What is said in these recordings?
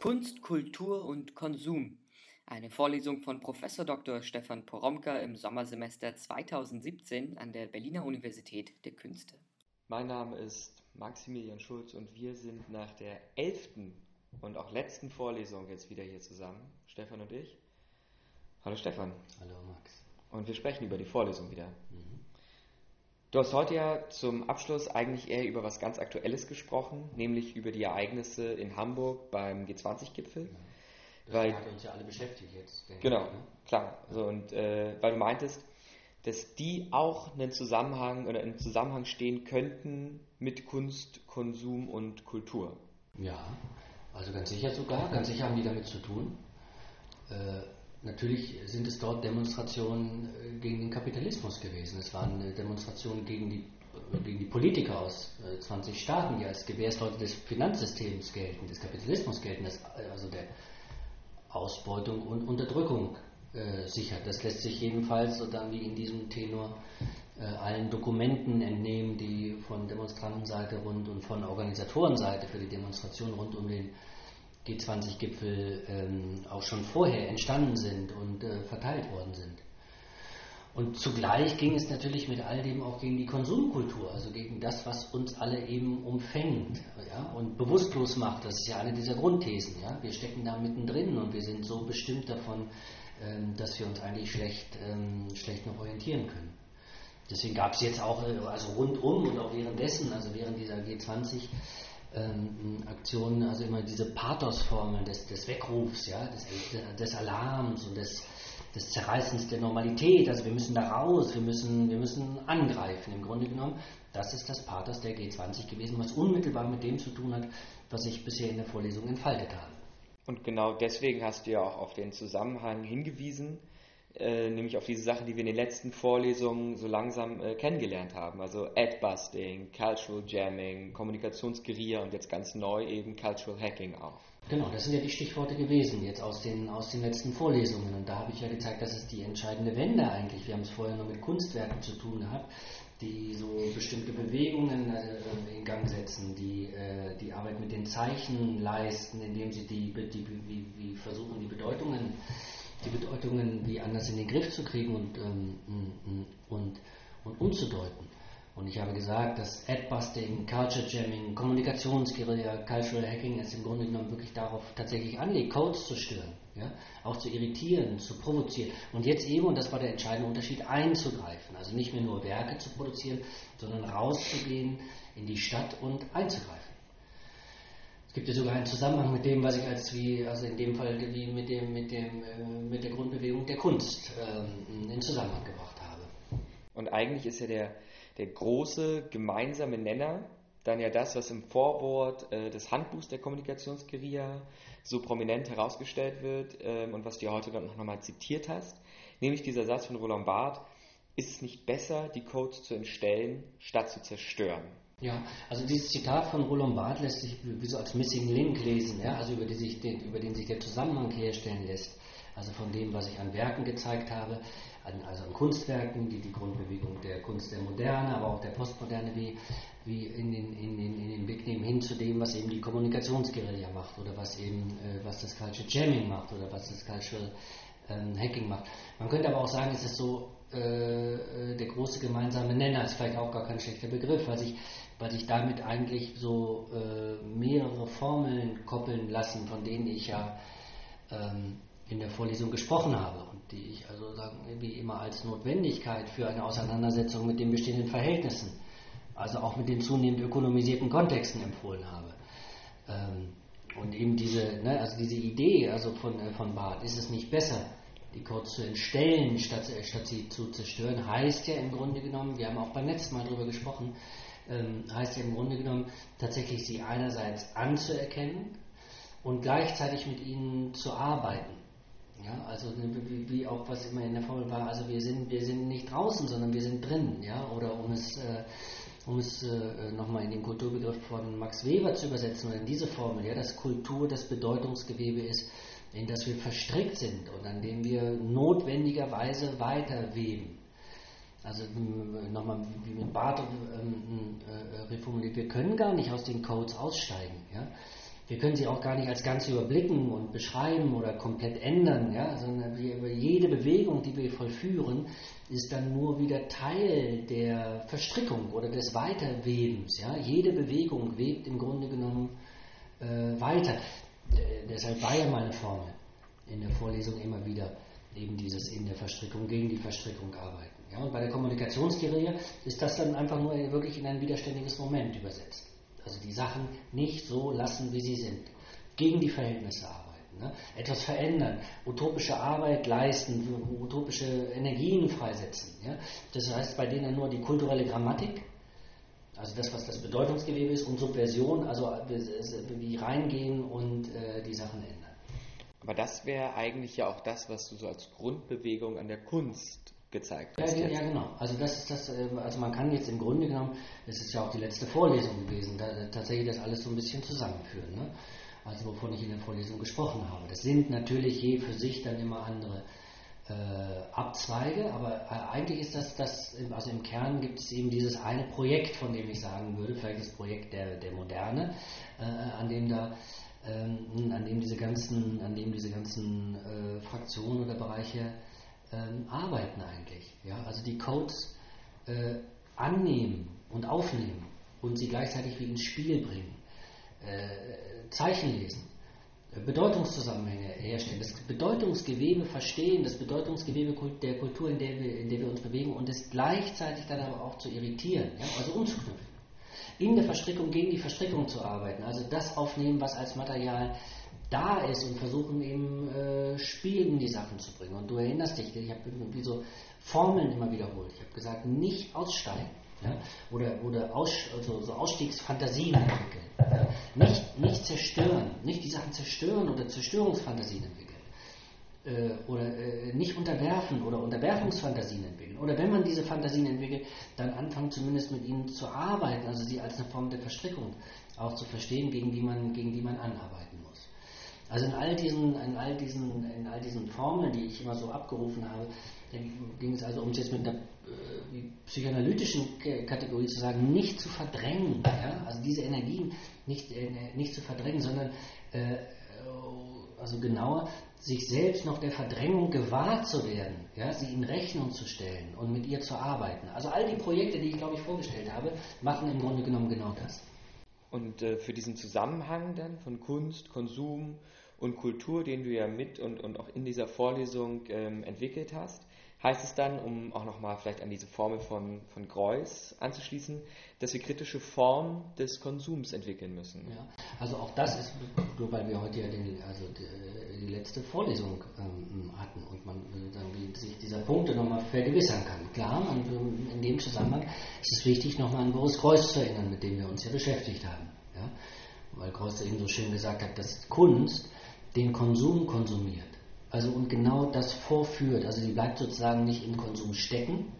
Kunst, Kultur und Konsum. Eine Vorlesung von Prof. Dr. Stefan Poromka im Sommersemester 2017 an der Berliner Universität der Künste. Mein Name ist Maximilian Schulz und wir sind nach der elften und auch letzten Vorlesung jetzt wieder hier zusammen, Stefan und ich. Hallo Stefan. Hallo Max. Und wir sprechen über die Vorlesung wieder. Mhm. Du hast heute ja zum Abschluss eigentlich eher über was ganz Aktuelles gesprochen, nämlich über die Ereignisse in Hamburg beim G20-Gipfel. Ja. Das weil, hat uns ja alle beschäftigt jetzt. Genau, ich, ne? klar. So, und äh, weil du meintest, dass die auch einen Zusammenhang oder in Zusammenhang stehen könnten mit Kunst, Konsum und Kultur. Ja, also ganz sicher sogar, ganz sicher haben die damit zu tun. Äh, Natürlich sind es dort Demonstrationen äh, gegen den Kapitalismus gewesen. Es waren äh, Demonstrationen gegen die, äh, gegen die Politiker aus 20 Staaten, die als Gewährsleute des Finanzsystems gelten, des Kapitalismus gelten, also der Ausbeutung und Unterdrückung äh, sichert. Das lässt sich jedenfalls, so dann wie in diesem Tenor, äh, allen Dokumenten entnehmen, die von Demonstrantenseite rund und von Organisatorenseite für die Demonstration rund um den G20-Gipfel ähm, auch schon vorher entstanden sind und äh, verteilt worden sind. Und zugleich ging es natürlich mit all dem auch gegen die Konsumkultur, also gegen das, was uns alle eben umfängt ja, und bewusstlos macht. Das ist ja eine dieser Grundthesen. Ja. Wir stecken da mittendrin und wir sind so bestimmt davon, ähm, dass wir uns eigentlich schlecht, ähm, schlecht noch orientieren können. Deswegen gab es jetzt auch, äh, also rundum und auch währenddessen, also während dieser G20, ähm, Aktionen, also immer diese Pathosformeln des, des Weckrufs, ja, des, des Alarms und des, des Zerreißens der Normalität. Also wir müssen da raus, wir müssen, wir müssen angreifen. Im Grunde genommen, das ist das Pathos der G20 gewesen, was unmittelbar mit dem zu tun hat, was ich bisher in der Vorlesung entfaltet habe. Und genau deswegen hast du ja auch auf den Zusammenhang hingewiesen, äh, nämlich auf diese Sachen, die wir in den letzten Vorlesungen so langsam äh, kennengelernt haben. Also Ad-Busting, Cultural Jamming, Kommunikationsguerilla und jetzt ganz neu eben Cultural Hacking auch. Genau, das sind ja die Stichworte gewesen jetzt aus den, aus den letzten Vorlesungen. Und da habe ich ja gezeigt, das ist die entscheidende Wende eigentlich. Wir haben es vorher nur mit Kunstwerken zu tun gehabt, die so bestimmte Bewegungen äh, in Gang setzen, die äh, die Arbeit mit den Zeichen leisten, indem sie die, die, wie, wie versuchen, die Bedeutungen die Bedeutungen wie anders in den Griff zu kriegen und, ähm, und, und umzudeuten. Und ich habe gesagt, dass Adbusting, Culture Jamming, Kommunikationsguerilla, Cultural Hacking es im Grunde genommen wirklich darauf tatsächlich anlegt, Codes zu stören, ja? auch zu irritieren, zu provozieren. Und jetzt eben, und das war der entscheidende Unterschied, einzugreifen. Also nicht mehr nur Werke zu produzieren, sondern rauszugehen in die Stadt und einzugreifen. Es gibt ja sogar einen Zusammenhang mit dem, was ich als wie, also in dem Fall wie mit dem, mit dem, äh, mit der Grundbewegung der Kunst ähm, in Zusammenhang gebracht habe. Und eigentlich ist ja der, der große gemeinsame Nenner dann ja das, was im Vorwort äh, des Handbuchs der Kommunikationsguerilla so prominent herausgestellt wird ähm, und was du ja heute dann noch nochmal zitiert hast, nämlich dieser Satz von Roland Barth, ist es nicht besser, die Codes zu entstellen, statt zu zerstören? Ja, also dieses Zitat von Roland Barth lässt sich wie so als Missing Link lesen, ja, also über, sich den, über den sich der Zusammenhang herstellen lässt. Also von dem, was ich an Werken gezeigt habe, an, also an Kunstwerken, die die Grundbewegung der Kunst der Moderne, aber auch der Postmoderne, wie, wie in, den, in, den, in den Blick nehmen hin zu dem, was eben die Kommunikationsguerilla macht oder was eben äh, was das Culture Jamming macht oder was das Cultural ähm, Hacking macht. Man könnte aber auch sagen, es ist so äh, äh, der große gemeinsame Nenner, ist vielleicht auch gar kein schlechter Begriff, weil sich weil sich damit eigentlich so äh, mehrere Formeln koppeln lassen, von denen ich ja ähm, in der Vorlesung gesprochen habe und die ich also sagen, wie immer als Notwendigkeit für eine Auseinandersetzung mit den bestehenden Verhältnissen, also auch mit den zunehmend ökonomisierten Kontexten empfohlen habe. Ähm, und eben diese, ne, also diese Idee also von, äh, von Barth, ist es nicht besser, die Codes zu entstellen, statt, statt sie zu zerstören, heißt ja im Grunde genommen, wir haben auch beim letzten Mal darüber gesprochen, ähm, heißt ja im Grunde genommen tatsächlich sie einerseits anzuerkennen und gleichzeitig mit ihnen zu arbeiten. Ja, also wie, auch was immer in der Formel war, also wir sind, wir sind nicht draußen, sondern wir sind drin, ja, oder um es, äh, um es äh, nochmal in den Kulturbegriff von Max Weber zu übersetzen, oder in diese Formel, ja, dass Kultur das Bedeutungsgewebe ist, in das wir verstrickt sind und an dem wir notwendigerweise weiterweben. Also nochmal wie mit Barth ähm, äh, reformuliert, wir können gar nicht aus den Codes aussteigen. Ja? wir können sie auch gar nicht als Ganze überblicken und beschreiben oder komplett ändern, ja, sondern jede Bewegung, die wir vollführen, ist dann nur wieder Teil der Verstrickung oder des Weiterwebens. Ja. Jede Bewegung webt im Grunde genommen äh, weiter. Äh, deshalb war ja meine Formel in der Vorlesung immer wieder eben dieses in der Verstrickung, gegen die Verstrickung arbeiten. Ja, und bei der Kommunikationstheorie ist das dann einfach nur wirklich in ein widerständiges Moment übersetzt. Also die Sachen nicht so lassen, wie sie sind. Gegen die Verhältnisse arbeiten. Ne? Etwas verändern, utopische Arbeit leisten, utopische Energien freisetzen. Ja? Das heißt bei denen nur die kulturelle Grammatik, also das, was das Bedeutungsgewebe ist, und Subversion, also wie reingehen und äh, die Sachen ändern. Aber das wäre eigentlich ja auch das, was du so als Grundbewegung an der Kunst gezeigt. Ja, ja, genau. Also das ist das, ähm, also man kann jetzt im Grunde genommen, das ist ja auch die letzte Vorlesung gewesen, da, tatsächlich das alles so ein bisschen zusammenführen. Ne? Also wovon ich in der Vorlesung gesprochen habe. Das sind natürlich je für sich dann immer andere äh, Abzweige, aber äh, eigentlich ist das, das, also im Kern gibt es eben dieses eine Projekt, von dem ich sagen würde, vielleicht das Projekt der, der Moderne, äh, an dem da ähm, an dem diese ganzen, an dem diese ganzen äh, Fraktionen oder Bereiche ähm, arbeiten eigentlich. Ja? Also die Codes äh, annehmen und aufnehmen und sie gleichzeitig wie ins Spiel bringen. Äh, Zeichen lesen, äh, Bedeutungszusammenhänge herstellen, das Bedeutungsgewebe verstehen, das Bedeutungsgewebe der Kultur, in der wir, in der wir uns bewegen und es gleichzeitig dann aber auch zu irritieren, ja? also umzuknüpfen. In der Verstrickung gegen die Verstrickung zu arbeiten, also das aufnehmen, was als Material da ist und versuchen eben äh, Spiel in die Sachen zu bringen. Und du erinnerst dich, ich habe irgendwie so Formeln immer wiederholt. Ich habe gesagt, nicht aussteigen. Ja? Oder, oder aus, also so Ausstiegsfantasien entwickeln. Ja? Nicht, nicht zerstören, nicht die Sachen zerstören oder Zerstörungsfantasien entwickeln. Äh, oder äh, nicht unterwerfen oder Unterwerfungsfantasien entwickeln. Oder wenn man diese Fantasien entwickelt, dann anfangen zumindest mit ihnen zu arbeiten, also sie als eine Form der Verstrickung auch zu verstehen, gegen die man, gegen die man anarbeitet. Also in all diesen, in all diesen, in all diesen Formeln, die ich immer so abgerufen habe, ging es also um es jetzt mit einer äh, psychoanalytischen Kategorie zu sagen, nicht zu verdrängen, ja? also diese Energien nicht, äh, nicht zu verdrängen, sondern äh, also genauer sich selbst noch der Verdrängung gewahr zu werden, ja? sie in Rechnung zu stellen und mit ihr zu arbeiten. Also all die Projekte, die ich glaube ich vorgestellt habe, machen im Grunde genommen genau das. Und äh, für diesen Zusammenhang dann von Kunst, Konsum und Kultur, den du ja mit und, und auch in dieser Vorlesung ähm, entwickelt hast, heißt es dann, um auch nochmal vielleicht an diese Formel von, von Greuß anzuschließen, dass wir kritische Formen des Konsums entwickeln müssen. Ja, also auch das ist, nur weil wir heute ja den, also die, die letzte Vorlesung ähm, hatten und man dann sich dieser Punkte nochmal vergewissern kann. Klar, man, in dem Zusammenhang ist es wichtig, nochmal an Boris Greuß zu erinnern, mit dem wir uns ja beschäftigt haben. Ja? Weil Greuß eben so schön gesagt hat, dass Kunst den Konsum konsumiert. Also und genau das vorführt. Also sie bleibt sozusagen nicht im Konsum stecken.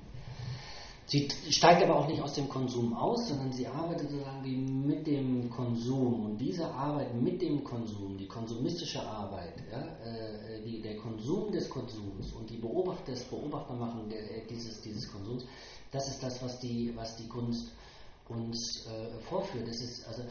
Sie steigt aber auch nicht aus dem Konsum aus, sondern sie arbeitet sozusagen mit dem Konsum. Und diese Arbeit mit dem Konsum, die konsumistische Arbeit, ja, äh, die, der Konsum des Konsums und die Beobachter, das Beobachtermachen der, äh, dieses, dieses Konsums, das ist das, was die, was die Kunst uns äh, vorführt. Das ist also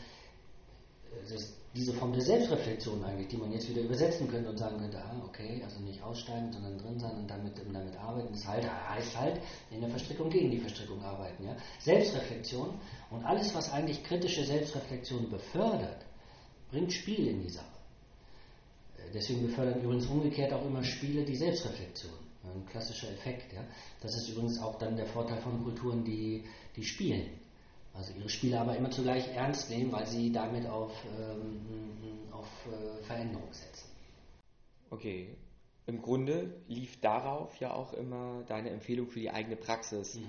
diese Form der Selbstreflexion eigentlich, die man jetzt wieder übersetzen könnte und sagen könnte, ah, okay, also nicht aussteigen, sondern drin sein und damit, damit arbeiten. Das halt, heißt halt in der Verstrickung gegen die Verstrickung arbeiten. Ja? Selbstreflexion und alles, was eigentlich kritische Selbstreflexion befördert, bringt Spiel in die Sache. Äh, deswegen befördern übrigens umgekehrt auch immer Spiele die Selbstreflexion. Ein klassischer Effekt. Ja? Das ist übrigens auch dann der Vorteil von Kulturen, die, die spielen also ihre Spiele aber immer zugleich ernst nehmen, weil sie damit auf, ähm, auf äh, Veränderung setzen. Okay. Im Grunde lief darauf ja auch immer deine Empfehlung für die eigene Praxis mhm.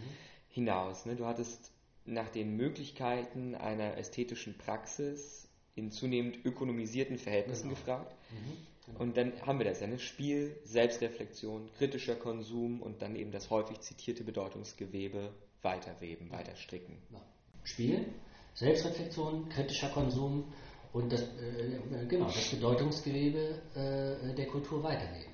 hinaus. Ne? Du hattest nach den Möglichkeiten einer ästhetischen Praxis in zunehmend ökonomisierten Verhältnissen genau. gefragt. Mhm. Genau. Und dann haben wir das ja, ne? Spiel, Selbstreflexion, kritischer Konsum und dann eben das häufig zitierte Bedeutungsgewebe weiterweben, weiter stricken. Ja. Spiel, Selbstreflexion, kritischer Konsum und das, äh, genau, das Bedeutungsgewebe äh, der Kultur weiterleben.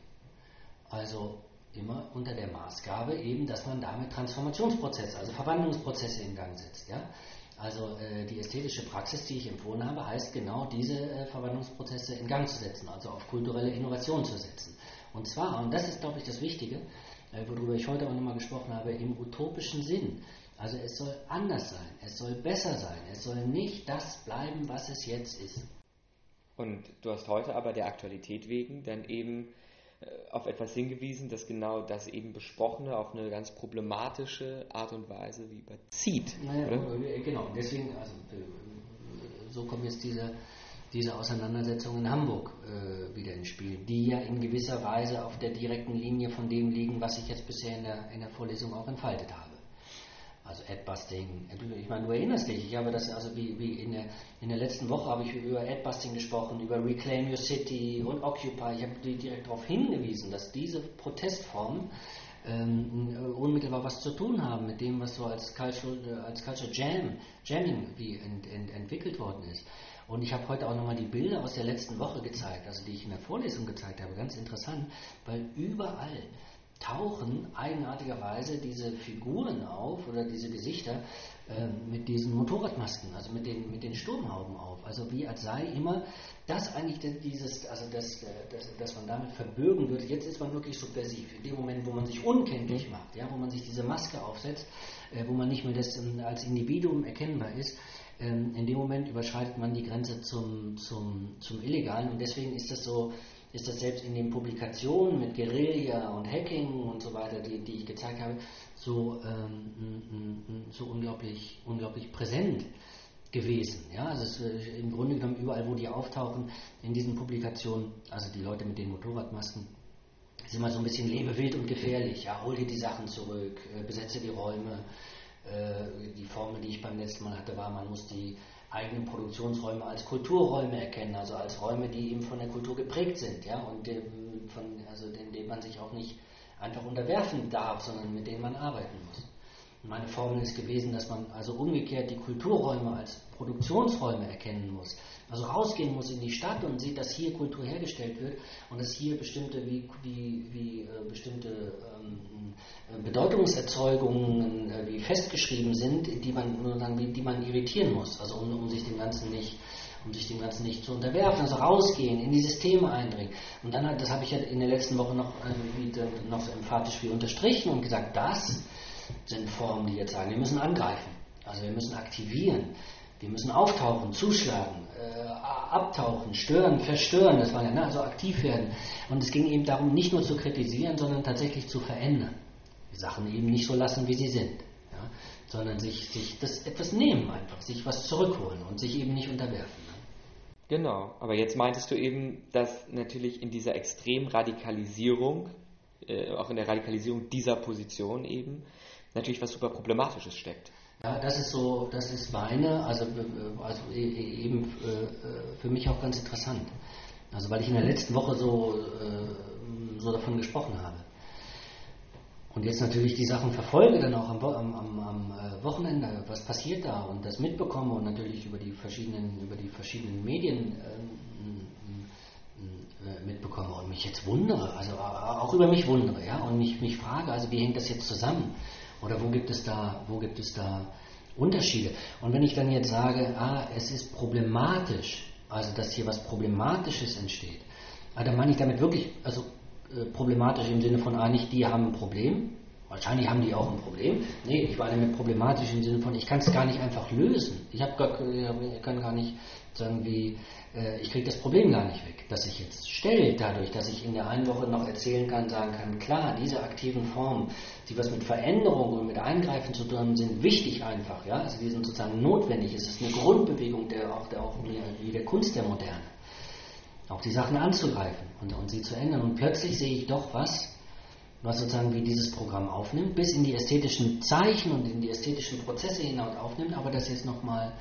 Also immer unter der Maßgabe eben, dass man damit Transformationsprozesse, also Verwandlungsprozesse in Gang setzt. Ja? Also äh, die ästhetische Praxis, die ich empfohlen habe, heißt genau diese äh, Verwandlungsprozesse in Gang zu setzen, also auf kulturelle Innovation zu setzen. Und zwar, und das ist, glaube ich, das Wichtige, äh, worüber ich heute auch nochmal gesprochen habe, im utopischen Sinn. Also es soll anders sein, es soll besser sein, es soll nicht das bleiben, was es jetzt ist. Und du hast heute aber der Aktualität wegen dann eben äh, auf etwas hingewiesen, dass genau das eben Besprochene auf eine ganz problematische Art und Weise wie überzieht. Naja, oder? genau, deswegen, also so kommt jetzt diese, diese Auseinandersetzung in Hamburg äh, wieder ins Spiel, die ja in gewisser Weise auf der direkten Linie von dem liegen, was ich jetzt bisher in der, in der Vorlesung auch entfaltet habe. Also Adbusting. Ich meine, du erinnerst dich, ich habe das, also wie, wie in, der, in der letzten Woche habe ich über Adbusting gesprochen, über Reclaim Your City und Occupy. Ich habe direkt darauf hingewiesen, dass diese Protestformen ähm, unmittelbar was zu tun haben mit dem, was so als Cultural, als Culture Jam, Jamming wie ent, ent, entwickelt worden ist. Und ich habe heute auch nochmal die Bilder aus der letzten Woche gezeigt, also die ich in der Vorlesung gezeigt habe, ganz interessant, weil überall tauchen eigenartigerweise diese Figuren auf oder diese Gesichter äh, mit diesen Motorradmasken, also mit den, mit den Sturmhauben auf. Also wie als sei immer das eigentlich dieses, also das, äh, das, dass man damit verbürgen würde. Jetzt ist man wirklich subversiv. In dem Moment, wo man sich unkenntlich macht, ja, wo man sich diese Maske aufsetzt, äh, wo man nicht mehr das als Individuum erkennbar ist, ähm, in dem Moment überschreitet man die Grenze zum, zum, zum Illegalen und deswegen ist das so ist das selbst in den Publikationen mit Guerilla und Hacking und so weiter, die, die ich gezeigt habe, so, ähm, so unglaublich, unglaublich präsent gewesen. Ja, also es, äh, im Grunde genommen überall, wo die auftauchen in diesen Publikationen, also die Leute mit den Motorradmasken, ist immer so ein bisschen lebewild und gefährlich. Ja, hol dir die Sachen zurück, äh, besetze die Räume. Äh, die Formel, die ich beim letzten Mal hatte, war, man muss die eigenen Produktionsräume als Kulturräume erkennen, also als Räume, die eben von der Kultur geprägt sind, ja, und dem, von, also denen man sich auch nicht einfach unterwerfen darf, sondern mit denen man arbeiten muss. Meine Formel ist gewesen, dass man also umgekehrt die Kulturräume als Produktionsräume erkennen muss. Also rausgehen muss in die Stadt und sieht, dass hier Kultur hergestellt wird und dass hier bestimmte, wie, wie, wie äh, bestimmte ähm, äh, Bedeutungserzeugungen äh, wie festgeschrieben sind, die man, die man irritieren muss, also um, um sich dem Ganzen nicht um sich dem Ganzen nicht zu unterwerfen, also rausgehen, in die Systeme eindringen. Und dann das habe ich ja in der letzten Woche noch, äh, noch so emphatisch wie unterstrichen und gesagt, das sind Formen, die jetzt sagen, wir müssen angreifen, also wir müssen aktivieren, wir müssen auftauchen, zuschlagen, äh, abtauchen, stören, verstören, das war ja, ne, also aktiv werden. Und es ging eben darum, nicht nur zu kritisieren, sondern tatsächlich zu verändern. Die Sachen eben nicht so lassen, wie sie sind, ja, sondern sich, sich das etwas nehmen einfach, sich was zurückholen und sich eben nicht unterwerfen. Ne? Genau, aber jetzt meintest du eben, dass natürlich in dieser Extremradikalisierung, äh, auch in der Radikalisierung dieser Position eben, natürlich was super Problematisches steckt. Ja, das ist so, das ist meine, also, also e, e, eben äh, für mich auch ganz interessant. Also weil ich in der letzten Woche so, äh, so davon gesprochen habe. Und jetzt natürlich die Sachen verfolge, dann auch am, am, am, äh, Wochenende, was passiert da und das mitbekomme und natürlich über die verschiedenen, über die verschiedenen Medien äh, mitbekomme und mich jetzt wundere, also auch über mich wundere, ja, und mich, mich frage, also wie hängt das jetzt zusammen? Oder wo gibt es da, wo gibt es da Unterschiede? Und wenn ich dann jetzt sage, ah, es ist problematisch, also dass hier was Problematisches entsteht, ah, dann meine ich damit wirklich, also äh, problematisch im Sinne von, ah, nicht die haben ein Problem, wahrscheinlich haben die auch ein Problem. Nee, ich meine mit problematisch im Sinne von, ich kann es gar nicht einfach lösen. Ich, hab gar, ich gar nicht sagen, wie, äh, ich kriege das Problem gar nicht weg, das sich jetzt stellt, dadurch, dass ich in der einen Woche noch erzählen kann, sagen kann, klar, diese aktiven Formen, die was mit Veränderung und mit Eingreifen zu tun sind, wichtig einfach, ja, also die sind sozusagen notwendig, es ist eine Grundbewegung der auch der auch wie der Kunst der Moderne, auch die Sachen anzugreifen und, und sie zu ändern. Und plötzlich sehe ich doch was, was sozusagen wie dieses Programm aufnimmt, bis in die ästhetischen Zeichen und in die ästhetischen Prozesse hinaus aufnimmt, aber das jetzt nochmal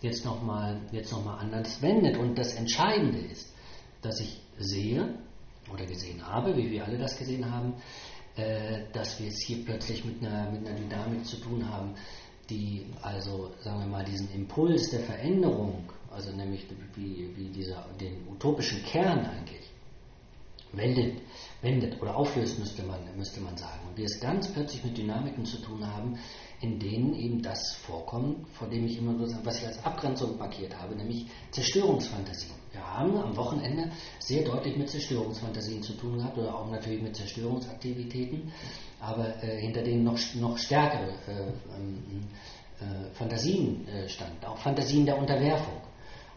jetzt nochmal jetzt noch mal anders wendet. Und das Entscheidende ist, dass ich sehe oder gesehen habe, wie wir alle das gesehen haben, äh, dass wir es hier plötzlich mit einer, mit einer Dynamik zu tun haben, die also, sagen wir mal, diesen Impuls der Veränderung, also nämlich wie, wie dieser, den utopischen Kern eigentlich, wendet, wendet oder auflöst, müsste man, müsste man sagen. Und wir es ganz plötzlich mit Dynamiken zu tun haben, in denen eben das vorkommt, vor dem ich immer so, was ich als Abgrenzung markiert habe, nämlich Zerstörungsfantasien. Wir haben am Wochenende sehr deutlich mit Zerstörungsfantasien zu tun gehabt oder auch natürlich mit Zerstörungsaktivitäten, aber äh, hinter denen noch, noch stärkere äh, ähm, äh, Fantasien äh, standen, auch Fantasien der Unterwerfung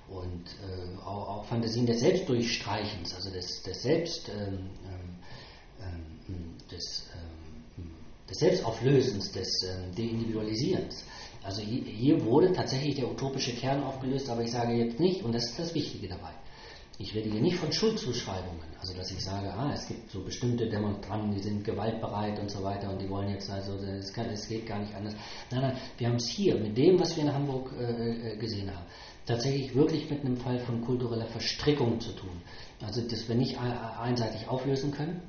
und äh, auch, auch, Fantasien des Selbstdurchstreichens, also des, des Selbst, ähm, ähm, ähm des, ähm, des, Selbstauflösens, des ähm, Deindividualisierens. Also hier, hier wurde tatsächlich der utopische Kern aufgelöst, aber ich sage jetzt nicht, und das ist das Wichtige dabei, ich rede hier nicht von Schuldzuschreibungen, also dass ich sage, ah, es gibt so bestimmte Demonstranten, die sind gewaltbereit und so weiter und die wollen jetzt, also es, geht gar nicht anders. Nein, nein, wir haben es hier mit dem, was wir in Hamburg äh, äh gesehen haben, tatsächlich wirklich mit einem Fall von kultureller Verstrickung zu tun. Also dass wir nicht einseitig auflösen können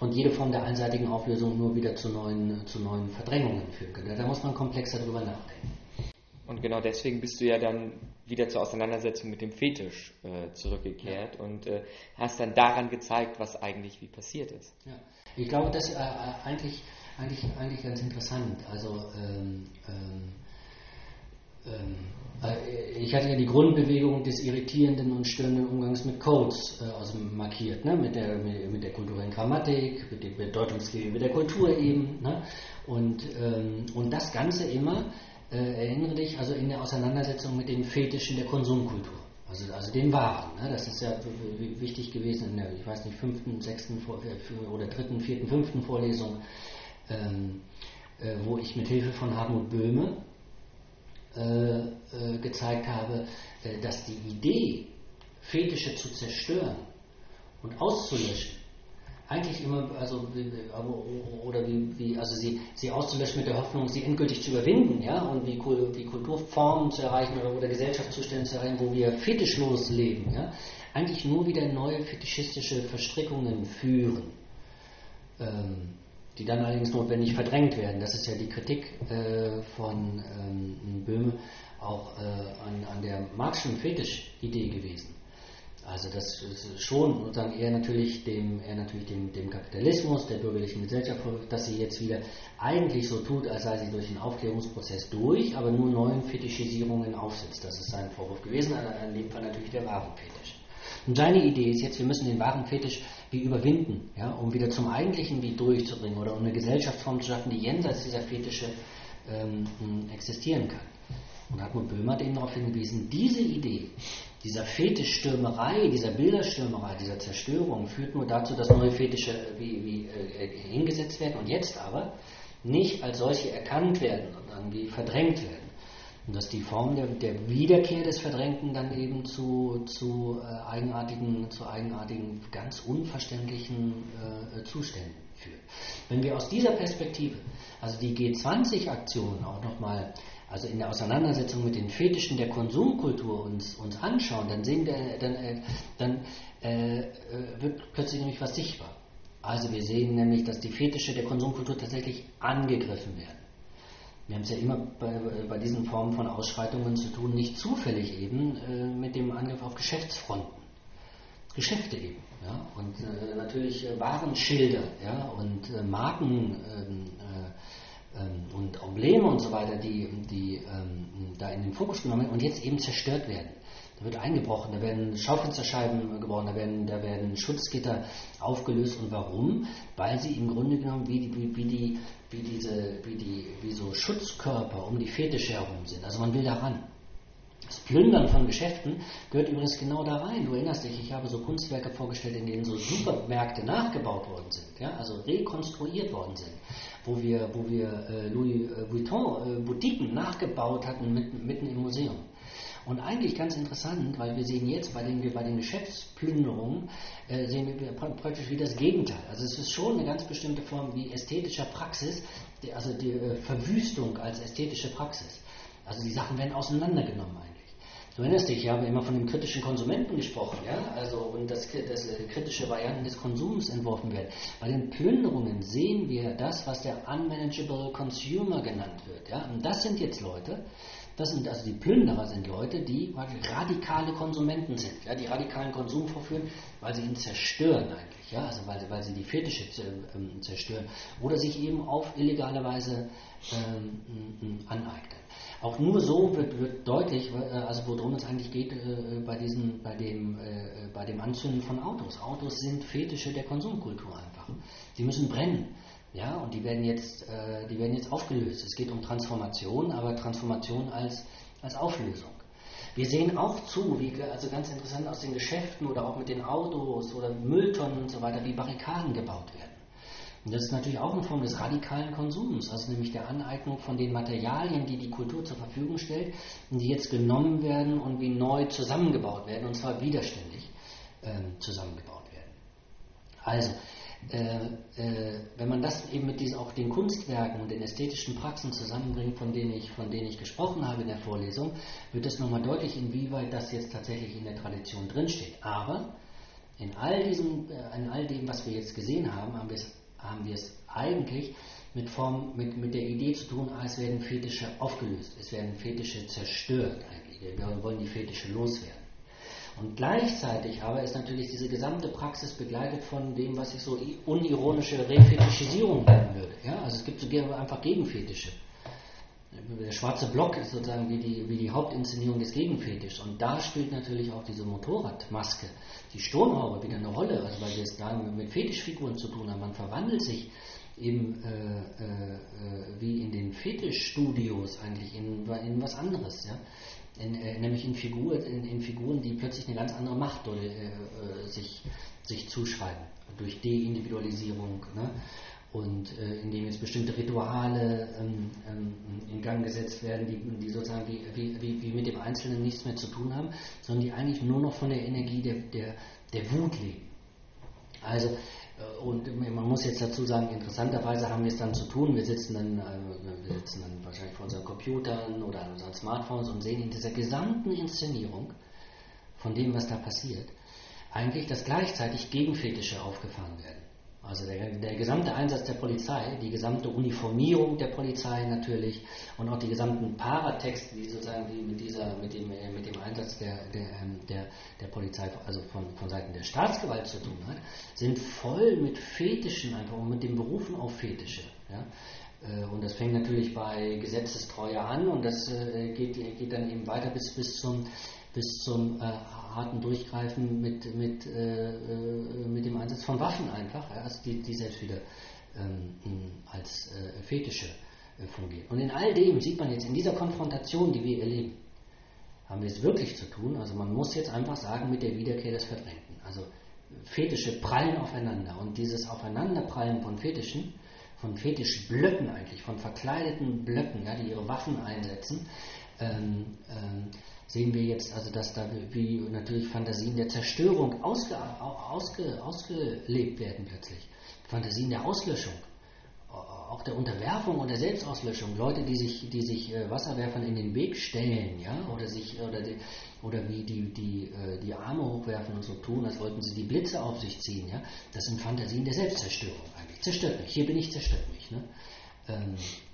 und jede Form der einseitigen Auflösung nur wieder zu neuen, zu neuen Verdrängungen führen können. Da muss man komplexer drüber nachdenken. Und genau deswegen bist du ja dann wieder zur Auseinandersetzung mit dem Fetisch äh, zurückgekehrt ja. und äh, hast dann daran gezeigt, was eigentlich wie passiert ist. Ja. Ich glaube, das ist äh, eigentlich, eigentlich, eigentlich ganz interessant. Also ähm, ähm, äh, ich hatte ja die Grundbewegung des irritierenden und störenden Umgangs mit Codes äh, also markiert, ne? mit, der, mit, mit, der kulturellen Grammatik, mit dem Bedeutungsgewebe der Kultur eben. Ne? Und, ähm, und das Ganze immer, äh, erinnere dich, also in der Auseinandersetzung mit den Fetischen der Konsumkultur. Also, also den Waren. Ne? Das ist ja wichtig gewesen in der, ich weiß nicht, fünften, sechsten äh, oder dritten, vierten, fünften Vorlesung, ähm, äh, wo ich mit Hilfe von Hartmut Böhme äh, äh, gezeigt habe, äh, dass die Idee, Fetische zu zerstören und auszulöschen, eigentlich immer, also oder wie, wie, also sie, sie auszulöschen mit der Hoffnung, sie endgültig zu überwinden, ja, und wie, wie Kulturformen zu erreichen oder, oder Gesellschaftszustände zu erreichen, wo wir fetischlos leben, ja, eigentlich nur wieder neue fetischistische Verstrickungen führen. Ähm, die dann allerdings notwendig verdrängt werden. Das ist ja die Kritik äh, von ähm, Böhme auch äh, an, an, der Marxischen Fetisch-Idee gewesen. Also das ist schon sozusagen eher natürlich dem, eher natürlich dem, dem Kapitalismus, der bürgerlichen Gesellschaft, dass sie jetzt wieder eigentlich so tut, als sei sie durch den Aufklärungsprozess durch, aber nur neuen Fetischisierungen aufsetzt. Das ist sein Vorwurf gewesen, in dem Fall natürlich der Warenfetisch. Und seine Idee ist jetzt, wir müssen den Warenfetisch wie überwinden, ja, um wieder zum Eigentlichen wie durchzubringen oder um eine Gesellschaftsform zu schaffen, die jenseits dieser Fetische ähm, existieren kann. Und Hartmut Böhmer hat eben darauf hingewiesen, diese Idee, dieser Fetischstürmerei, dieser Bilderstürmerei, dieser Zerstörung führt nur dazu, dass neue Fetische äh, wie, wie äh, hingesetzt werden und jetzt aber nicht als solche erkannt werden und irgendwie verdrängt werden. Und dass die Form der, der Wiederkehr des Verdrängten dann eben zu, zu, äh, eigenartigen, zu eigenartigen, ganz unverständlichen äh, Zuständen führt. Wenn wir aus dieser Perspektive, also die G20-Aktion auch nochmal, also in der Auseinandersetzung mit den Fetischen der Konsumkultur uns, uns anschauen, dann sehen wir, dann, äh, dann äh, äh, wird plötzlich nämlich was sichtbar. Also wir sehen nämlich, dass die Fetische der Konsumkultur tatsächlich angegriffen werden. Wir haben es ja immer bei, bei, diesen Formen von Ausschreitungen zu tun, nicht zufällig eben äh, mit dem Angriff auf Geschäftsfronten. Geschäfte eben. Ja? Und äh, natürlich äh, Warenschilder ja? und äh, Marken ähm, äh, ähm, und Embleme und so weiter, die, die ähm, da in den Fokus genommen werden und jetzt eben zerstört werden. Da wird eingebrochen, da werden Schaufensterscheiben gebrochen, da werden, da werden Schutzgitter aufgelöst. Und warum? Weil sie im Grunde genommen wie, wie, wie, die, wie, diese, wie, die, wie so Schutzkörper um die Fetische herum sind. Also man will da ran. Das Plündern von Geschäften gehört übrigens genau da rein. Du erinnerst dich, ich habe so Kunstwerke vorgestellt, in denen so Supermärkte nachgebaut worden sind, ja? also rekonstruiert worden sind, wo wir, wo wir äh, Louis Vuitton äh, Boutiquen nachgebaut hatten mitten, mitten im Museum. Und eigentlich ganz interessant, weil wir sehen jetzt bei den, bei den Geschäftsplünderungen, äh, sehen wir praktisch wie das Gegenteil. Also es ist schon eine ganz bestimmte Form wie ästhetischer Praxis, die, also die äh, Verwüstung als ästhetische Praxis. Also die Sachen werden auseinandergenommen eigentlich. Du erinnerst dich, ich habe immer von dem kritischen Konsumenten gesprochen, ja, also und dass, dass äh, kritische Varianten des Konsums entworfen werden. Bei den Plünderungen sehen wir das, was der unmanageable consumer genannt wird, ja, und das sind jetzt Leute, Das sind also die Plünderer sind Leute, die radikale Konsumenten sind, ja, die radikalen Konsum vorführen, weil sie ihn zerstören eigentlich, ja, also weil, weil sie die Fetische ähm, zerstören oder sich eben auf illegale Weise ähm, aneignen. Auch nur so wird, wird deutlich, äh, also worum es eigentlich geht äh, bei, diesen, bei, dem, äh, bei dem Anzünden von Autos. Autos sind Fetische der Konsumkultur einfach. Die müssen brennen. Ja, und die werden, jetzt, äh, die werden jetzt aufgelöst. Es geht um Transformation, aber Transformation als, als Auflösung. Wir sehen auch zu, wie, also ganz interessant aus den Geschäften oder auch mit den Autos oder Mülltonnen und so weiter, wie Barrikaden gebaut werden. Und das ist natürlich auch eine Form des radikalen Konsums, also nämlich der Aneignung von den Materialien, die die Kultur zur Verfügung stellt, und die jetzt genommen werden und wie neu zusammengebaut werden, und zwar widerständig ähm, zusammengebaut werden. Also, wenn man das eben mit diesen, auch den Kunstwerken und den ästhetischen Praxen zusammenbringt, von denen ich, von denen ich gesprochen habe in der Vorlesung, wird es nochmal deutlich, inwieweit das jetzt tatsächlich in der Tradition drinsteht. Aber in all, diesem, äh, in all dem, was wir jetzt gesehen haben, haben wir es, haben wir es eigentlich mit, Form, mit, mit der Idee zu tun, ah, es werden Fetische aufgelöst, es werden Fetische zerstört eigentlich. Wir wollen die Fetische loswerden. Und gleichzeitig aber ist natürlich diese gesamte Praxis begleitet von dem, was ich so unironische Refetischisierung nennen würde. Ja? Also es gibt so einfach Gegenfetische. Der schwarze Block ist sozusagen wie die, wie die Hauptinszenierung des Gegenfetischs. Und da spielt natürlich auch diese Motorradmaske, die Sturmhaube wieder eine Rolle, also weil wir es da mit Fetischfiguren zu tun haben. Man verwandelt sich eben äh, äh, wie in den Fetischstudios eigentlich in, in was anderes. Ja? In, äh, nämlich in, Figur, in, in, Figuren, die plötzlich eine ganz andere Macht äh, äh, sich, sich zuschreiben, durch Deindividualisierung. Ne? Und äh, indem jetzt bestimmte Rituale ähm, ähm, in Gang gesetzt werden, die, die sozusagen wie, wie, wie, mit dem Einzelnen nichts mehr zu tun haben, sondern die eigentlich nur noch von der Energie der, der, der Wut leben. Also und man muss jetzt dazu sagen, interessanterweise haben wir es dann zu tun. Wir sitzen dann, äh, wir sitzen dann wahrscheinlich vor unseren Computern oder an unseren Smartphones und sehen in dieser gesamten Inszenierung von dem, was da passiert, eigentlich, dass gleichzeitig Gegenfetische aufgefahren werden. Also der, der, gesamte Einsatz der Polizei, die gesamte Uniformierung der Polizei natürlich und auch die gesamten Paratexte, die sozusagen die mit, dieser, mit, dem, äh, mit dem Einsatz der, der, ähm, der, der Polizei, also von, von Seiten der Staatsgewalt zu tun hat, sind voll mit Fetischen einfach und mit dem Berufen auf Fetische. Ja? Äh, und das fängt natürlich bei Gesetzestreue an und das äh, geht, geht dann eben weiter bis, bis zum, bis zum harten Durchgreifen mit, mit, äh, äh, mit dem Einsatz von Waffen einfach, also die, die selbst wieder ähm, als äh, Fetische äh, fungieren. Und in all dem sieht man jetzt in dieser Konfrontation, die wir erleben, haben wir es wirklich zu tun. Also man muss jetzt einfach sagen, mit der Wiederkehr des Verdrängten. Also Fetische prallen aufeinander und dieses Aufeinanderprallen von Fetischen, von Fetischblöcken eigentlich, von verkleideten Blöcken, ja, die ihre Waffen einsetzen, ähm, ähm, sehen wir jetzt also, dass da wie natürlich Fantasien der Zerstörung ausge, ausge, ausgelebt werden plötzlich. Fantasien der Auslöschung, auch der Unterwerfung und der Selbstauslöschung. Leute, die sich, die sich äh, Wasserwerfern in den Weg stellen, ja, oder sich oder, die, oder wie die, die, äh, die Arme hochwerfen und so tun, als wollten sie die Blitze auf sich ziehen, ja. Das sind Fantasien der Selbstzerstörung eigentlich. Zerstört mich, hier bin ich, zerstört mich. Ne? Ähm, äh,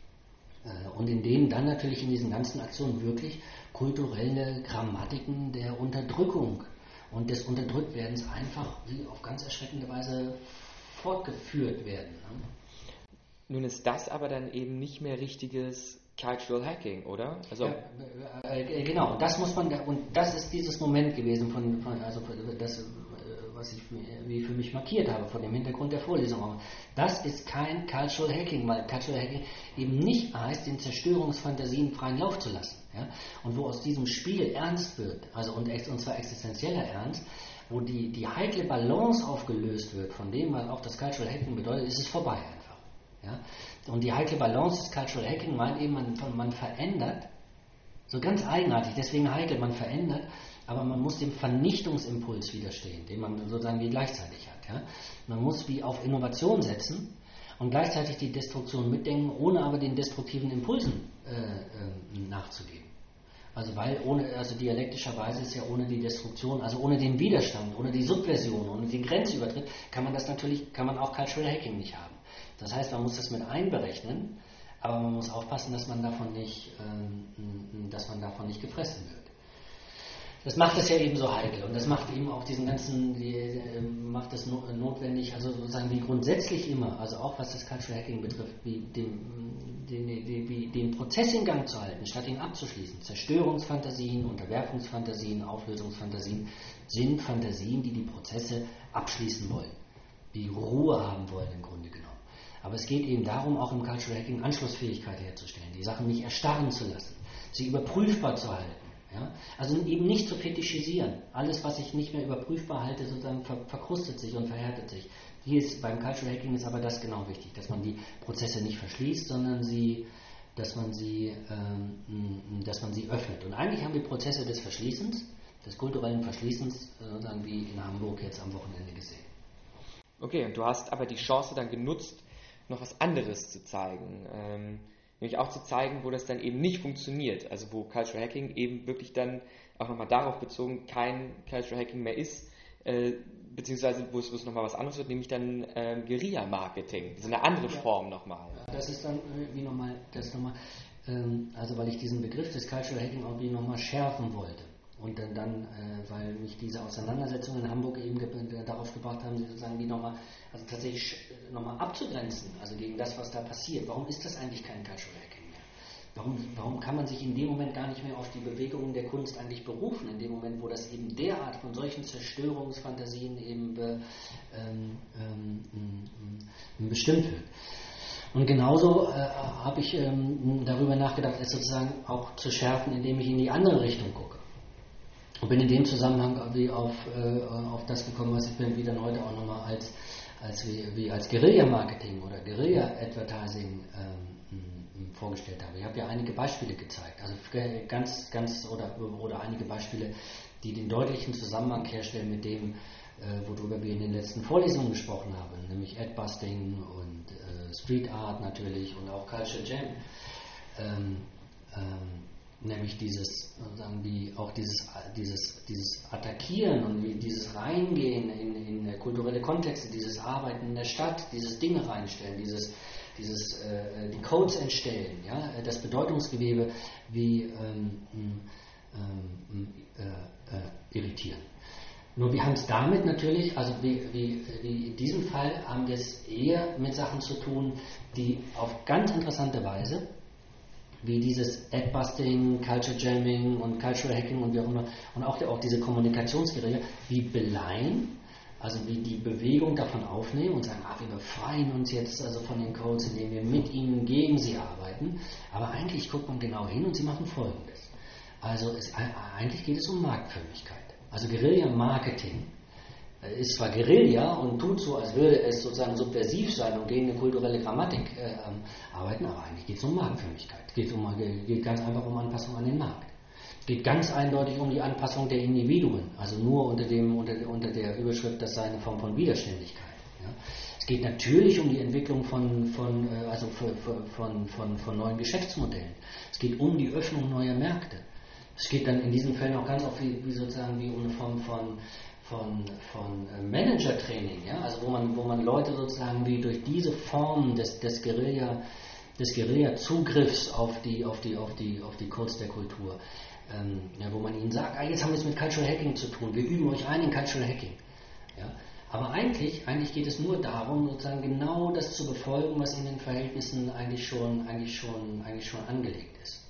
und in denen dann natürlich in diesen ganzen Aktionen wirklich kulturelle Grammatiken der Unterdrückung und des Unterdrücktwerdens einfach auf ganz erschreckende Weise fortgeführt werden. Ne? Nun ist das aber dann eben nicht mehr richtiges Cultural Hacking, oder? Also ja, äh, äh, genau, das muss man und das ist dieses Moment gewesen von, von also das was ich wie für mich markiert habe vor dem Hintergrund der Vorlesung. Das ist kein Cultural Hacking, weil Cultural Hacking eben nicht heißt, den Zerstörungsfantasien freien Lauf zu lassen. Ja? Und wo aus diesem Spiel ernst wird, also und, und zwar existenzieller Ernst, wo die, die heikle Balance aufgelöst wird von dem, was auch das Cultural Hacking bedeutet, ist es vorbei einfach. Ja? Und die heikle Balance des Cultural Hacking meint eben, man, man verändert, so ganz eigenartig, deswegen heikel, man verändert aber man muss dem Vernichtungsimpuls widerstehen, den man sozusagen wie gleichzeitig hat. Ja? Man muss wie auf Innovation setzen und gleichzeitig die Destruktion mitdenken, ohne aber den destruktiven Impulsen äh, äh, nachzugeben. Also weil ohne, also dialektischerweise ist ja ohne die Destruktion, also ohne den Widerstand, ohne die Subversion, ohne den Grenzübertritt, kann man das natürlich, kann man auch Cultural Hacking nicht haben. Das heißt, man muss das mit einberechnen, aber man muss aufpassen, dass man davon nicht, ähm, dass man davon nicht gefressen wird. Das macht es ja eben so heikel und das macht eben auch diesen ganzen, die, äh, macht es notwendig, also sozusagen wie grundsätzlich immer, also auch was das Cultural Hacking betrifft, wie dem, den, den, den Prozess in Gang zu halten, statt ihn abzuschließen. Zerstörungsfantasien, Unterwerfungsfantasien, Auflösungsfantasien sind Fantasien, die die Prozesse abschließen wollen, die Ruhe haben wollen im Grunde genommen. Aber es geht eben darum, auch im Cultural Hacking Anschlussfähigkeit herzustellen, die Sachen nicht erstarren zu lassen, sie überprüfbar zu halten. Ja? Also eben nicht zu fetischisieren. Alles, was ich nicht mehr überprüfbar halte, sozusagen ver verkrustet sich und verhärtet sich. Hier ist beim Cultural Hacking ist aber das genau wichtig, dass man die Prozesse nicht verschließt, sondern sie, dass man sie, ähm, dass man sie öffnet. Und eigentlich haben wir Prozesse des Verschließens, des kulturellen Verschließens, sozusagen wie in Hamburg jetzt am Wochenende gesehen. Okay, und du hast aber die Chance dann genutzt, noch was anderes zu zeigen. Ähm, nämlich auch zu zeigen, wo das dann eben nicht funktioniert. Also wo Cultural Hacking eben wirklich dann auch nochmal darauf bezogen kein Cultural Hacking mehr ist, äh, beziehungsweise wo es, wo es nochmal was anderes wird, nämlich dann ähm, Guerilla-Marketing. Das ist eine andere ja. Form nochmal. Das ist dann äh, wie nochmal, das nochmal, ähm, also weil ich diesen Begriff des Cultural Hacking auch wie nochmal schärfen wollte. Und dann, dann äh, weil mich diese Auseinandersetzungen in Hamburg eben ge darauf gebracht haben, sozusagen wie nochmal, also tatsächlich äh, nochmal abzugrenzen, also gegen das, was da passiert. Warum ist das eigentlich kein Cultural Hacking mehr? Warum, warum kann man sich in dem Moment gar nicht mehr auf die Bewegungen der Kunst eigentlich berufen, in dem Moment, wo das eben derart von solchen Zerstörungsfantasien eben be, ähm, ähm, bestimmt wird? Und genauso äh, habe ich ähm, darüber nachgedacht, es sozusagen auch zu schärfen, indem ich in die andere Richtung gucke. Und bin in dem Zusammenhang auf, äh, auf das gekommen, was ich mir wieder heute auch nochmal als, als, wie, wie als Guerilla-Marketing oder Guerilla-Advertising ähm, vorgestellt habe. Ich habe ja einige Beispiele gezeigt, also ganz, ganz oder, oder einige Beispiele, die den deutlichen Zusammenhang herstellen mit dem, äh, worüber wir in den letzten Vorlesungen gesprochen haben, nämlich Adbusting und äh, Street Art natürlich und auch Culture Jam. Ähm, ähm, nämlich dieses, sozusagen die, auch dieses, dieses, dieses Attackieren und dieses Reingehen in, in kulturelle Kontexte, dieses Arbeiten in der Stadt, dieses Dinge reinstellen, dieses, dieses äh, die Codes entstellen, ja, das Bedeutungsgewebe wie ähm, ähm, äh, äh, irritieren. Nur wir haben es damit natürlich, also wie, wie, wie in diesem Fall haben wir es eher mit Sachen zu tun, die auf ganz interessante Weise wie dieses Adbusting, Culture Jamming und Cultural Hacking und wie auch immer, und auch, auch diese Kommunikationsgeräte, wie beleihen, also wie die Bewegung davon aufnehmen und sagen, ach, wir befreien uns jetzt also von den Codes, indem wir mit ihnen gegen sie arbeiten. Aber eigentlich guckt man genau hin und sie machen Folgendes. Also es, eigentlich geht es um Marktförmigkeit. Also Guerilla-Marketing ist zwar Guerilla und tut so, als würde es sozusagen subversiv sein und gegen eine kulturelle Grammatik äh, ähm, arbeiten, aber eigentlich geht es um Marktförmigkeit. Es geht, um, geht ganz einfach um Anpassung an den Markt. Es geht ganz eindeutig um die Anpassung der Individuen, also nur unter, dem, unter, unter der Überschrift, das sei eine Form von Widerständigkeit. Ja. Es geht natürlich um die Entwicklung von, von, äh, also von, von, von neuen Geschäftsmodellen. Es geht um die Öffnung neuer Märkte. Es geht dann in diesen Fällen auch ganz oft wie, wie sozusagen wie um eine Form von von, von äh, Manager-Training, ja? also wo man, wo man Leute sozusagen wie durch diese Form des, des Guerilla, des Guerilla-Zugriffs auf die, auf, die, auf, die, auf die Codes der Kultur, ähm, ja, wo man ihnen sagt, ah, jetzt haben wir es mit Cultural Hacking zu tun, wir üben euch ein in Cultural Hacking. Ja? Aber eigentlich, eigentlich geht es nur darum, sozusagen genau das zu befolgen, was in den Verhältnissen eigentlich schon, eigentlich schon, eigentlich schon angelegt ist.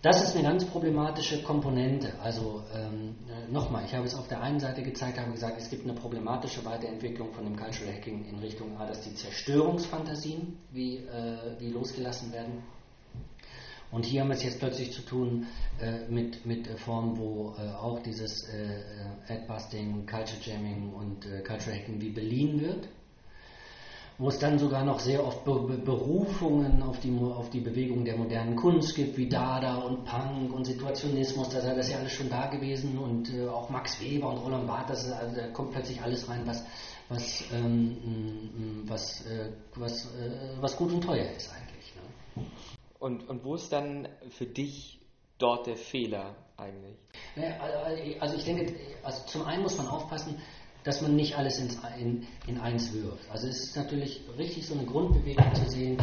Das ist eine ganz problematische Komponente. Also ähm, nochmal, ich habe es auf der einen Seite gezeigt, habe gesagt, es gibt eine problematische Weiterentwicklung von dem Cultural Hacking in Richtung A, dass die Zerstörungsfantasien wie, äh, wie losgelassen werden. Und hier haben wir es jetzt plötzlich zu tun äh, mit, mit Formen, wo äh, auch dieses äh, Adbusting, Culture Jamming und äh, Cultural Hacking wie beliehen wird wo es dann sogar noch sehr oft Be Berufungen auf die, auf die Bewegung der modernen Kunst gibt, wie Dada und Punk und Situationismus, das, das ist ja alles schon da gewesen und äh, auch Max Weber und Roland Barth, das ist, also, da kommt plötzlich alles rein, was, was, ähm, was, äh, was, äh, was gut und teuer ist eigentlich. Ne? Und, und wo ist dann für dich dort der Fehler eigentlich? Also ich denke, also zum einen muss man aufpassen, dass man nicht alles ins, in, in eins wirft. Also es ist natürlich richtig, so eine Grundbewegung zu sehen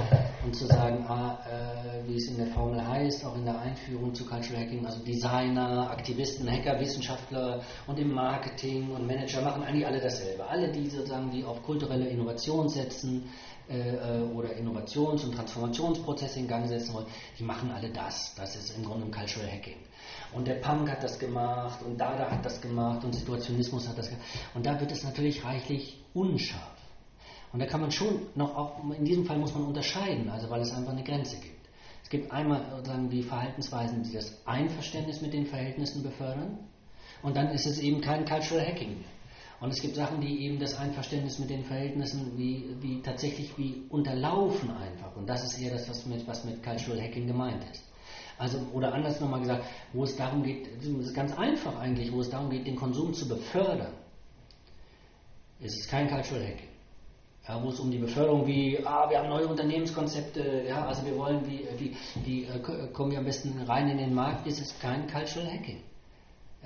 und zu sagen, ah, äh, wie es in der Formel heißt, auch in der Einführung zu Cultural Hacking, also Designer, Aktivisten, Hacker, Wissenschaftler und im Marketing und Manager machen eigentlich alle dasselbe. Alle, die sozusagen, die auf kulturelle Innovation setzen, äh, äh, oder Innovations- und Transformationsprozesse in Gang setzen wollen, die machen alle das. Das ist im Grunde Cultural Hacking. Und der Punk hat das gemacht und Dada hat das gemacht und Situationismus hat das gemacht. Und da wird es natürlich reichlich unscharf. Und da kann man schon noch auch, in diesem Fall muss man unterscheiden, also weil es einfach eine Grenze gibt. Es gibt einmal sozusagen die Verhaltensweisen, die das Einverständnis mit den Verhältnissen befördern. Und dann ist es eben kein Cultural Hacking mehr. Und es gibt Sachen, die eben das Einverständnis mit den Verhältnissen wie, wie tatsächlich wie unterlaufen einfach. Und das ist eher das, was mit, was mit Cultural Hacking gemeint ist. Also, oder anders nochmal gesagt, wo es darum geht, das ist ganz einfach eigentlich, wo es darum geht, den Konsum zu befördern, ist es kein Cultural Hacking. Ja, wo es um die Beförderung wie, ah, wir haben neue Unternehmenskonzepte, ja, also wir wollen, wie, wie, wie äh, kommen wir am besten rein in den Markt, ist es kein Cultural Hacking.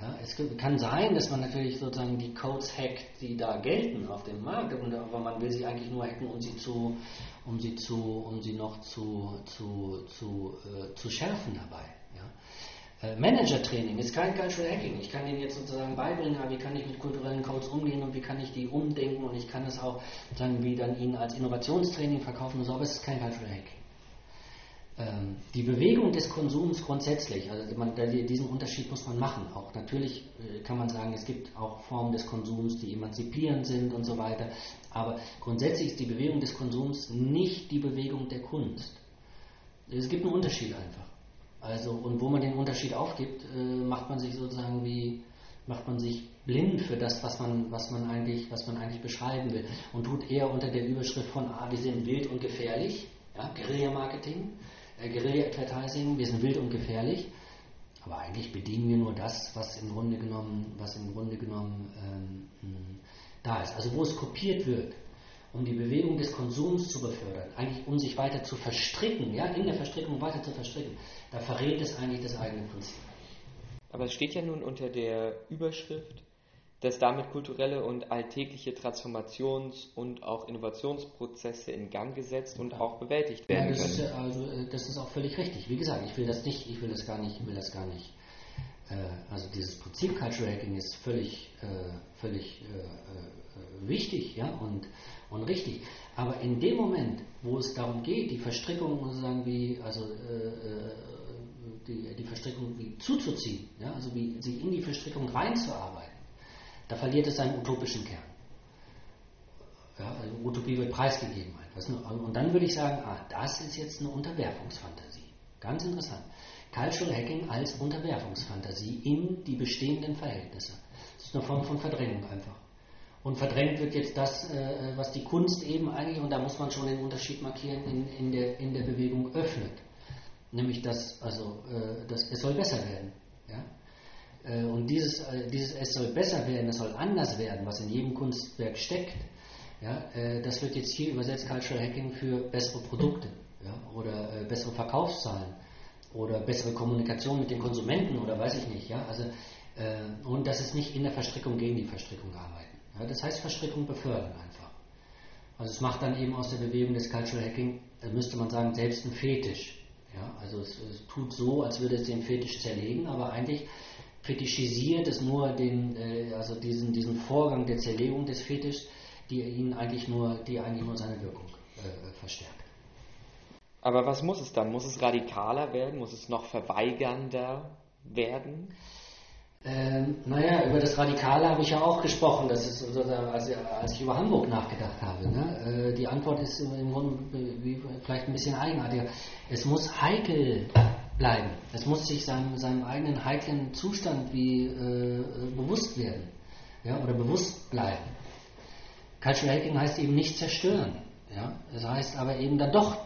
Ja, es kann sein, dass man natürlich sozusagen die Codes hackt, die da gelten auf dem Markt, aber man will sie eigentlich nur hacken, um sie zu, um sie zu, um sie noch zu, zu, zu, äh, zu schärfen dabei. Ja. Äh, Manager-Training ist kein Cultural Hacking. Ich kann Ihnen jetzt sozusagen beibringen, wie kann ich mit kulturellen Codes umgehen und wie kann ich die umdenken und ich kann das auch dann wie dann Ihnen als Innovationstraining verkaufen und so, aber es ist kein Cultural Hacking. Ähm, die Bewegung des Konsums grundsätzlich, also man, diesen Unterschied muss man machen. Auch natürlich äh, kann man sagen, es gibt auch Formen des Konsums, die emanzipierend sind und so weiter. Aber grundsätzlich ist die Bewegung des Konsums nicht die Bewegung der Kunst. Es gibt einen Unterschied einfach. Also, und wo man den Unterschied aufgibt, äh, macht man sich sozusagen wie, macht man sich blind für das, was man, was man eigentlich, was man eigentlich beschreiben will. Und tut eher unter der Überschrift von, ah, wir sind wild und gefährlich, ja, Guerilla-Marketing, Guerilla-Advertising, wir sind wild und gefährlich, aber eigentlich bedienen wir nur das, was im Grunde genommen, was im Grunde genommen ähm, da ist. Also wo es kopiert wird, um die Bewegung des Konsums zu befördern, eigentlich um sich weiter zu verstricken, ja, in der Verstrickung weiter zu verstricken, da verrät es eigentlich das eigene Prinzip. Aber es steht ja nun unter der Überschrift dass damit kulturelle und alltägliche Transformations- und auch Innovationsprozesse in Gang gesetzt und auch bewältigt werden ja, das. Ist, also äh, das ist auch völlig richtig. Wie gesagt, ich will das nicht, ich will das gar nicht, will das gar nicht. Äh, also dieses Prinzip Cultural Hacking ist völlig, äh, völlig wichtig, ja und und richtig. Aber in dem Moment, wo es darum geht, die Verstrickung sozusagen wie also die, die Verstrickung wie zuzuziehen, ja, also wie sie in die Verstrickung reinzuarbeiten da verliert es seinen utopischen Kern. Ja, also Utopie wird preisgegeben. Und dann würde ich sagen, ah, das ist jetzt eine Unterwerfungsfantasie. Ganz interessant. Cultural Hacking als Unterwerfungsfantasie in die bestehenden Verhältnisse. Das ist eine Form von Verdrängung einfach. Und verdrängt wird jetzt das, äh, was die Kunst eben eigentlich, und da muss man schon den Unterschied markieren, in, in, der, in der Bewegung öffnet. Nämlich, dass, also, äh, dass es soll besser werden. Ja? Äh, und dieses, äh, dieses es soll besser werden, es soll anders werden, was in jedem Kunstwerk steckt, ja, äh, das wird jetzt hier übersetzt Cultural Hacking für bessere Produkte ja, oder bessere Verkaufszahlen oder bessere Kommunikation mit den Konsumenten oder weiß ich nicht. Ja, also, und das ist nicht in der Verstrickung gegen die Verstrickung arbeiten. Ja, das heißt Verstrickung befördern einfach. Also es macht dann eben aus der Bewegung des Cultural Hacking, müsste man sagen, selbst ein Fetisch. Ja, also es, es tut so, als würde es den Fetisch zerlegen, aber eigentlich fetischisiert es nur den, äh, also diesen, diesen Vorgang der Zerlegung des Fetischs, die ihn eigentlich nur, die eigentlich nur seine Wirkung äh, verstärkt. Aber was muss es dann? Muss es radikaler werden? Muss es noch verweigernder werden? Ähm, naja, über das Radikale habe ich ja auch gesprochen, das ist, also, als ich über Hamburg nachgedacht habe. Ne? Äh, die Antwort ist im Grunde wie, vielleicht ein bisschen eigenartiger. Es muss heikel bleiben. Es muss sich seinem, seinem eigenen heiklen Zustand wie äh, bewusst werden ja, oder bewusst bleiben. Cultural Hacking heißt eben nicht zerstören. Ja? Das heißt aber eben dann doch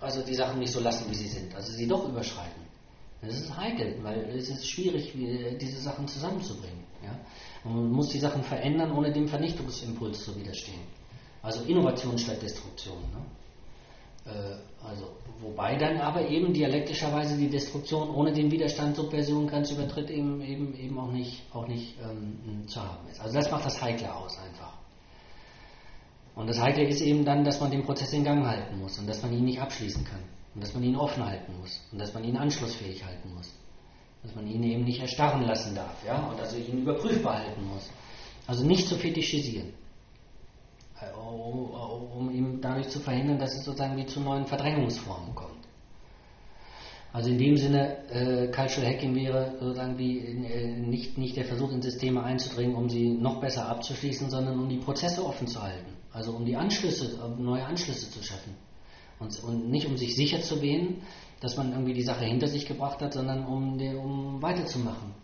also die Sachen nicht so lassen, wie sie sind, also sie doch überschreiten. Das ist heikel, weil es ist schwierig, diese Sachen zusammenzubringen. Ja? Man muss die Sachen verändern, ohne dem Vernichtungsimpuls zu widerstehen. Also Innovation statt Destruktion. Ne? Äh, also, wobei dann aber eben dialektischerweise die Destruktion ohne den Widerstand Subversion, Grenzübertritt eben, eben, eben auch nicht, auch nicht ähm, zu haben ist. Also das macht das Heikle aus einfach. Und das Heikle ist eben dann, dass man den Prozess in Gang halten muss und dass man ihn nicht abschließen kann. Und dass man ihn offen halten muss und dass man ihn anschlussfähig halten muss. Dass man ihn eben nicht erstarren lassen darf, ja, und also ihn überprüfbar halten muss. Also nicht zu fetischisieren. Äh, um ihm dadurch zu verhindern, dass es sozusagen wie zu neuen Verdrängungsformen kommt. Also in dem Sinne, äh, Cultural Hacking wäre sozusagen wie äh, nicht, nicht der Versuch, in Systeme einzudringen, um sie noch besser abzuschließen, sondern um die Prozesse offen zu halten. Also um die Anschlüsse, um neue Anschlüsse zu schaffen. Und, und nicht um sich sicher zu wähnen, dass man irgendwie die Sache hinter sich gebracht hat, sondern um, um weiterzumachen.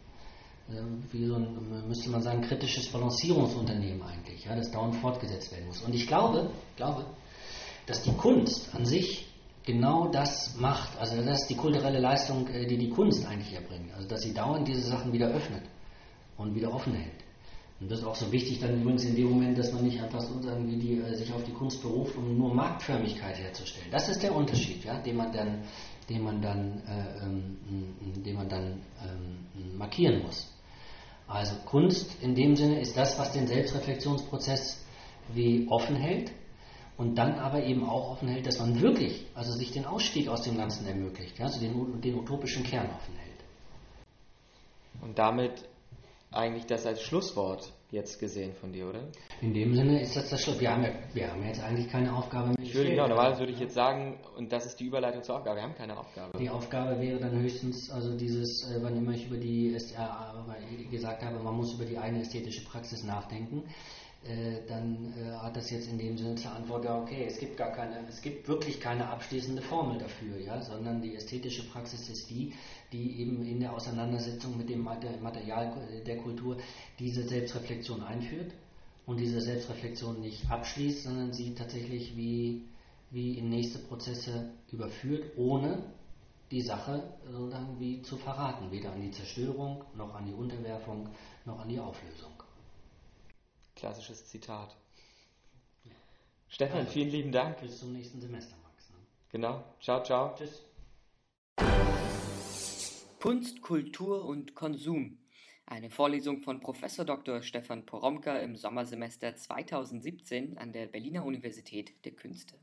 Ähm, wie so ein, müsste man sagen, kritisches Balancierungsunternehmen eigentlich, ja, das dauernd fortgesetzt werden muss. Und ich glaube, glaube, dass die Kunst an sich genau das macht, also das ist die kulturelle Leistung, äh, die die Kunst eigentlich erbringt, also dass sie dauernd diese Sachen wieder öffnet und wieder offen hält. Und das ist auch so wichtig dann übrigens in dem Moment, dass man nicht einfach so irgendwie die, äh, sich auf die Kunst beruft, um nur Marktförmigkeit herzustellen. Das ist der Unterschied, ja, den man dann, den man dann, äh, ähm, den man dann ähm, markieren muss. Also Kunst in dem Sinne ist das, was den Selbstreflexionsprozess wie offen hält und dann aber eben auch offen hält, dass man wirklich, also sich den Ausstieg aus dem Ganzen ermöglicht, also den, den utopischen Kern offen hält. Und damit eigentlich das als Schlusswort jetzt gesehen von dir, oder? In dem Sinne ist das das Schluss. Wir haben ja, wir haben jetzt eigentlich keine Aufgabe mehr. Ich würde, genau, normalerweise würde ich jetzt sagen, und das ist die Überleitung zur Aufgabe, wir haben keine Aufgabe. Die Aufgabe wäre dann höchstens, also dieses, äh, wann immer ich über die, äh, gesagt habe, man muss über die eigene ästhetische Praxis nachdenken, äh, dann äh, hat das jetzt in dem Sinne zur Antwort, ja, okay, es gibt gar keine, es gibt wirklich keine abschließende Formel dafür, ja, sondern die ästhetische Praxis ist die, die eben in der Auseinandersetzung mit dem Material der Kultur diese Selbstreflexion einführt und diese Selbstreflexion nicht abschließt, sondern sie tatsächlich wie, wie in nächste Prozesse überführt, ohne die Sache sozusagen wie zu verraten, weder an die Zerstörung, noch an die Unterwerfung, noch an die Auflösung. Klassisches Zitat. Stefan, also, vielen lieben Dank. Bis zum nächsten Semester, Max. Ne? Genau. Ciao, ciao. Tschüss. Kunst, Kultur und Konsum. Eine Vorlesung von Prof. Dr. Stefan Poromka im Sommersemester 2017 an der Berliner Universität der Künste.